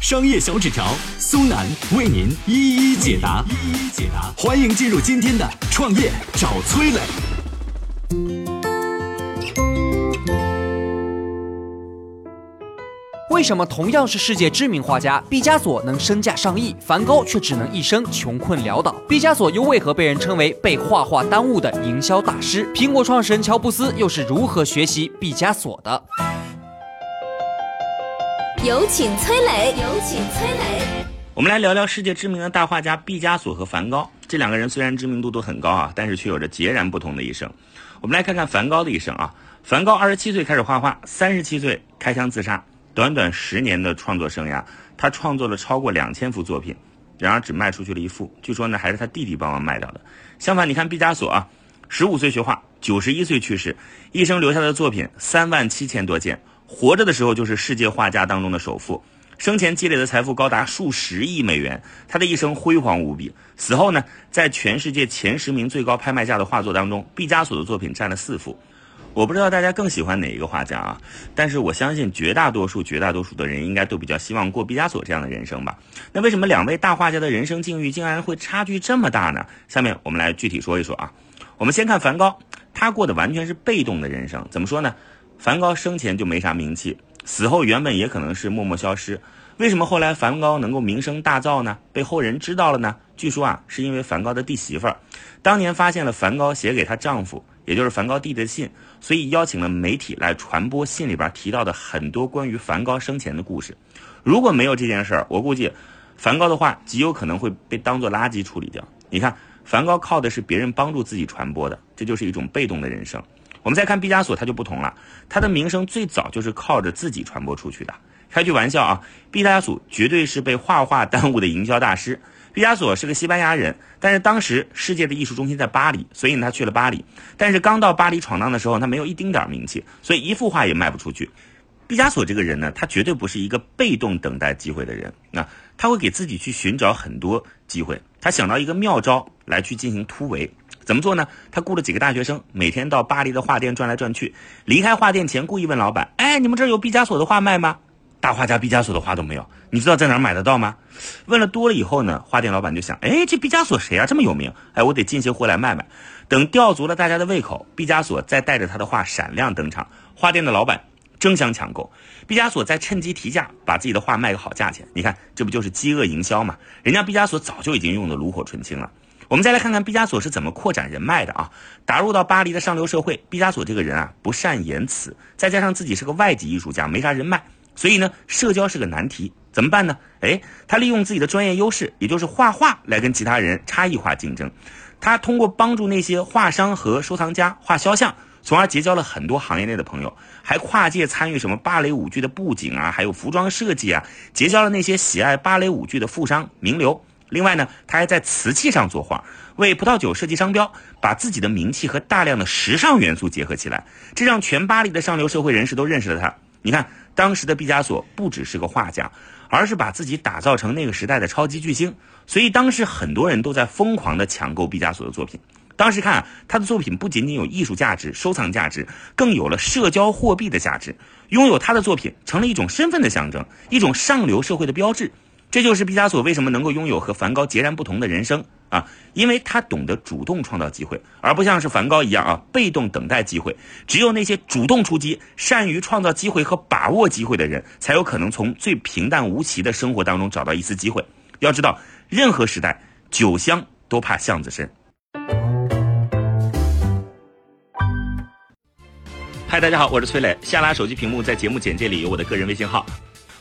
商业小纸条苏南为您一一解答，一一解答。欢迎进入今天的创业找崔磊。为什么同样是世界知名画家，毕加索能身价上亿，梵高却只能一生穷困潦倒？毕加索又为何被人称为被画画耽误的营销大师？苹果创始人乔布斯又是如何学习毕加索的？有请崔磊，有请崔磊。我们来聊聊世界知名的大画家毕加索和梵高。这两个人虽然知名度都很高啊，但是却有着截然不同的一生。我们来看看梵高的一生啊。梵高二十七岁开始画画，三十七岁开枪自杀。短短十年的创作生涯，他创作了超过两千幅作品，然而只卖出去了一幅。据说呢，还是他弟弟帮忙卖掉的。相反，你看毕加索啊，十五岁学画，九十一岁去世，一生留下的作品三万七千多件。活着的时候就是世界画家当中的首富，生前积累的财富高达数十亿美元。他的一生辉煌无比。死后呢，在全世界前十名最高拍卖价的画作当中，毕加索的作品占了四幅。我不知道大家更喜欢哪一个画家啊？但是我相信绝大多数、绝大多数的人应该都比较希望过毕加索这样的人生吧？那为什么两位大画家的人生境遇竟然会差距这么大呢？下面我们来具体说一说啊。我们先看梵高，他过的完全是被动的人生。怎么说呢？梵高生前就没啥名气，死后原本也可能是默默消失。为什么后来梵高能够名声大噪呢？被后人知道了呢？据说啊，是因为梵高的弟媳妇儿当年发现了梵高写给她丈夫。也就是梵高弟的信，所以邀请了媒体来传播信里边提到的很多关于梵高生前的故事。如果没有这件事儿，我估计梵高的画极有可能会被当做垃圾处理掉。你看，梵高靠的是别人帮助自己传播的，这就是一种被动的人生。我们再看毕加索，他就不同了，他的名声最早就是靠着自己传播出去的。开句玩笑啊，毕加索绝对是被画画耽误的营销大师。毕加索是个西班牙人，但是当时世界的艺术中心在巴黎，所以他去了巴黎。但是刚到巴黎闯荡的时候，他没有一丁点名气，所以一幅画也卖不出去。毕加索这个人呢，他绝对不是一个被动等待机会的人，那他会给自己去寻找很多机会。他想到一个妙招来去进行突围，怎么做呢？他雇了几个大学生，每天到巴黎的画店转来转去，离开画店前故意问老板：“哎，你们这儿有毕加索的画卖吗？”大画家毕加索的画都没有，你知道在哪儿买得到吗？问了多了以后呢，画店老板就想，哎，这毕加索谁啊，这么有名？哎，我得进些货来卖卖。等吊足了大家的胃口，毕加索再带着他的画闪亮登场，画店的老板争相抢购，毕加索再趁机提价，把自己的画卖个好价钱。你看，这不就是饥饿营销吗？人家毕加索早就已经用的炉火纯青了。我们再来看看毕加索是怎么扩展人脉的啊？打入到巴黎的上流社会，毕加索这个人啊，不善言辞，再加上自己是个外籍艺术家，没啥人脉。所以呢，社交是个难题，怎么办呢？哎，他利用自己的专业优势，也就是画画，来跟其他人差异化竞争。他通过帮助那些画商和收藏家画肖像，从而结交了很多行业内的朋友，还跨界参与什么芭蕾舞剧的布景啊，还有服装设计啊，结交了那些喜爱芭蕾舞剧的富商名流。另外呢，他还在瓷器上作画，为葡萄酒设计商标，把自己的名气和大量的时尚元素结合起来，这让全巴黎的上流社会人士都认识了他。你看。当时的毕加索不只是个画家，而是把自己打造成那个时代的超级巨星，所以当时很多人都在疯狂的抢购毕加索的作品。当时看，他的作品不仅仅有艺术价值、收藏价值，更有了社交货币的价值。拥有他的作品成了一种身份的象征，一种上流社会的标志。这就是毕加索为什么能够拥有和梵高截然不同的人生啊，因为他懂得主动创造机会，而不像是梵高一样啊，被动等待机会。只有那些主动出击、善于创造机会和把握机会的人，才有可能从最平淡无奇的生活当中找到一丝机会。要知道，任何时代，酒香都怕巷子深。嗨，大家好，我是崔磊。下拉手机屏幕，在节目简介里有我的个人微信号。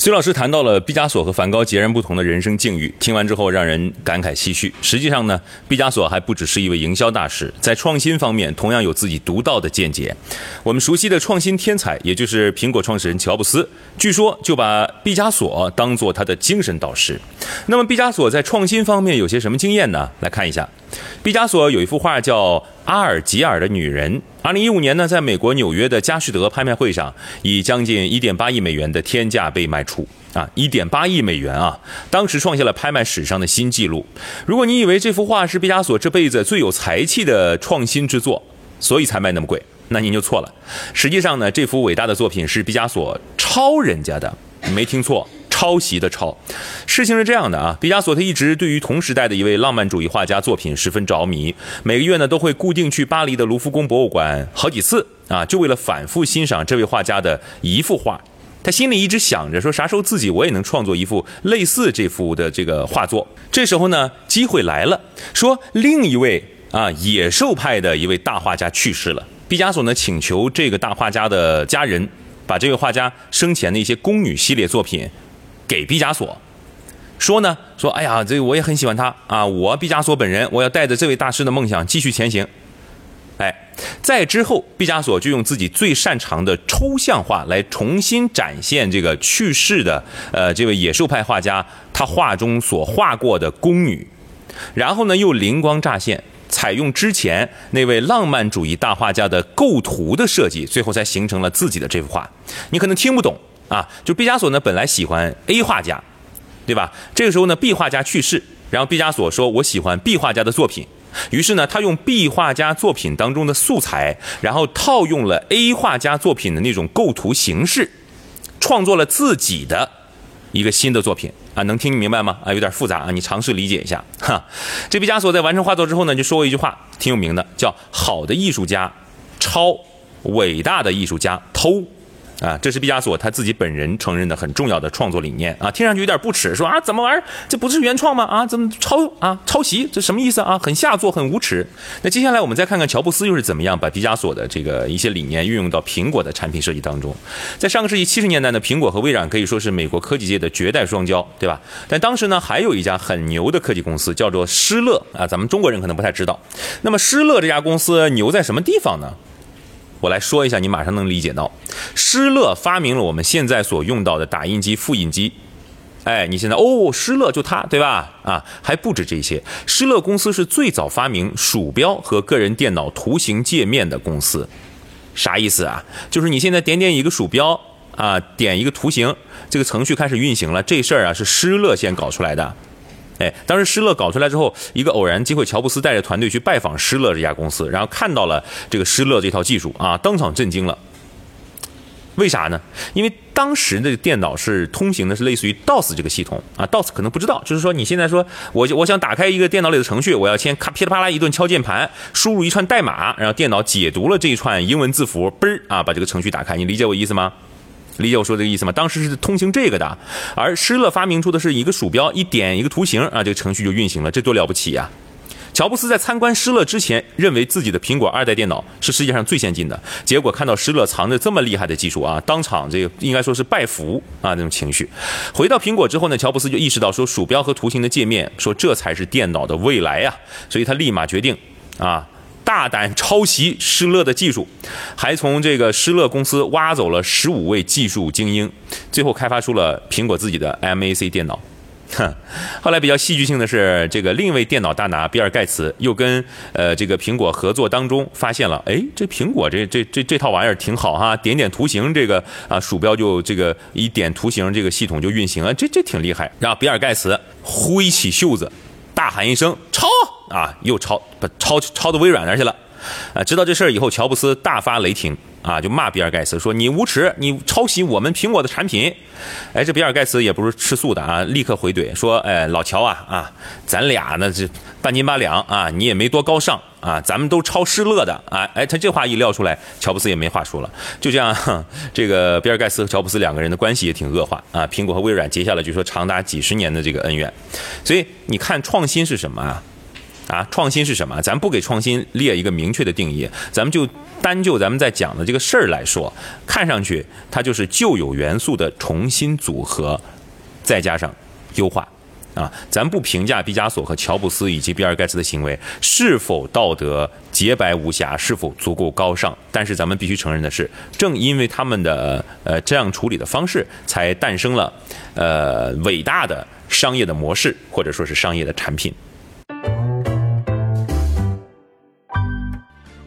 崔老师谈到了毕加索和梵高截然不同的人生境遇，听完之后让人感慨唏嘘。实际上呢，毕加索还不只是一位营销大师，在创新方面同样有自己独到的见解。我们熟悉的创新天才，也就是苹果创始人乔布斯，据说就把毕加索当做他的精神导师。那么，毕加索在创新方面有些什么经验呢？来看一下，毕加索有一幅画叫《阿尔及尔的女人》。二零一五年呢，在美国纽约的佳士得拍卖会上，以将近一点八亿美元的天价被卖出啊！一点八亿美元啊，当时创下了拍卖史上的新纪录。如果你以为这幅画是毕加索这辈子最有才气的创新之作，所以才卖那么贵，那您就错了。实际上呢，这幅伟大的作品是毕加索抄人家的，没听错。抄袭的抄，事情是这样的啊，毕加索他一直对于同时代的一位浪漫主义画家作品十分着迷，每个月呢都会固定去巴黎的卢浮宫博物馆好几次啊，就为了反复欣赏这位画家的一幅画。他心里一直想着说，啥时候自己我也能创作一幅类似这幅的这个画作。这时候呢，机会来了，说另一位啊野兽派的一位大画家去世了，毕加索呢请求这个大画家的家人把这位画家生前的一些宫女系列作品。给毕加索说呢，说哎呀，这我也很喜欢他啊，我毕加索本人，我要带着这位大师的梦想继续前行。哎，在之后，毕加索就用自己最擅长的抽象画来重新展现这个去世的呃这位野兽派画家他画中所画过的宫女，然后呢又灵光乍现，采用之前那位浪漫主义大画家的构图的设计，最后才形成了自己的这幅画。你可能听不懂。啊，就毕加索呢，本来喜欢 A 画家，对吧？这个时候呢，B 画家去世，然后毕加索说：“我喜欢 B 画家的作品。”于是呢，他用 B 画家作品当中的素材，然后套用了 A 画家作品的那种构图形式，创作了自己的一个新的作品啊，能听明白吗？啊，有点复杂啊，你尝试理解一下哈。这毕加索在完成画作之后呢，就说过一句话，挺有名的，叫“好的艺术家抄，伟大的艺术家偷”。啊，这是毕加索他自己本人承认的很重要的创作理念啊，听上去有点不耻，说啊怎么玩这不是原创吗？啊，怎么抄啊？抄袭这什么意思啊？很下作，很无耻。那接下来我们再看看乔布斯又是怎么样把毕加索的这个一些理念运用到苹果的产品设计当中。在上个世纪七十年代呢，苹果和微软可以说是美国科技界的绝代双骄，对吧？但当时呢，还有一家很牛的科技公司叫做施乐啊，咱们中国人可能不太知道。那么施乐这家公司牛在什么地方呢？我来说一下，你马上能理解到，施乐发明了我们现在所用到的打印机、复印机。哎，你现在哦，施乐就它，对吧？啊，还不止这些，施乐公司是最早发明鼠标和个人电脑图形界面的公司。啥意思啊？就是你现在点点一个鼠标啊，点一个图形，这个程序开始运行了。这事儿啊，是施乐先搞出来的。哎，当时施乐搞出来之后，一个偶然机会，乔布斯带着团队去拜访施乐这家公司，然后看到了这个施乐这套技术啊，当场震惊了。为啥呢？因为当时的电脑是通行的，是类似于 DOS 这个系统啊，DOS 可能不知道，就是说你现在说我我想打开一个电脑里的程序，我要先咔噼里啪啦一顿敲键盘，输入一串代码，然后电脑解读了这一串英文字符，嘣儿啊，把这个程序打开。你理解我意思吗？理解我说这个意思吗？当时是通行这个的，而施乐发明出的是一个鼠标，一点一个图形啊，这个程序就运行了，这多了不起呀！乔布斯在参观施乐之前，认为自己的苹果二代电脑是世界上最先进的，结果看到施乐藏着这么厉害的技术啊，当场这个应该说是拜服啊那种情绪。回到苹果之后呢，乔布斯就意识到说鼠标和图形的界面，说这才是电脑的未来呀，所以他立马决定啊。大胆抄袭施乐的技术，还从这个施乐公司挖走了十五位技术精英，最后开发出了苹果自己的 Mac 电脑。哼，后来比较戏剧性的是，这个另一位电脑大拿比尔盖茨又跟呃这个苹果合作当中，发现了，哎，这苹果这这这这套玩意儿挺好哈，点点图形这个啊鼠标就这个一点图形这个系统就运行了，这这挺厉害。然后比尔盖茨挥起袖子，大喊一声抄。啊，又抄把抄抄到微软那儿去了，啊，知道这事儿以后，乔布斯大发雷霆啊，就骂比尔盖茨说你无耻，你抄袭我们苹果的产品。哎，这比尔盖茨也不是吃素的啊，立刻回怼说，哎，老乔啊啊，咱俩呢这半斤八两啊，你也没多高尚啊，咱们都抄失乐的啊。哎，他这话一撂出来，乔布斯也没话说了。就这样，这个比尔盖茨和乔布斯两个人的关系也挺恶化啊。苹果和微软结下了据说长达几十年的这个恩怨。所以你看，创新是什么啊？啊，创新是什么？咱不给创新列一个明确的定义，咱们就单就咱们在讲的这个事儿来说，看上去它就是旧有元素的重新组合，再加上优化。啊，咱不评价毕加索和乔布斯以及比尔盖茨的行为是否道德洁白无瑕，是否足够高尚，但是咱们必须承认的是，正因为他们的呃这样处理的方式，才诞生了呃伟大的商业的模式，或者说是商业的产品。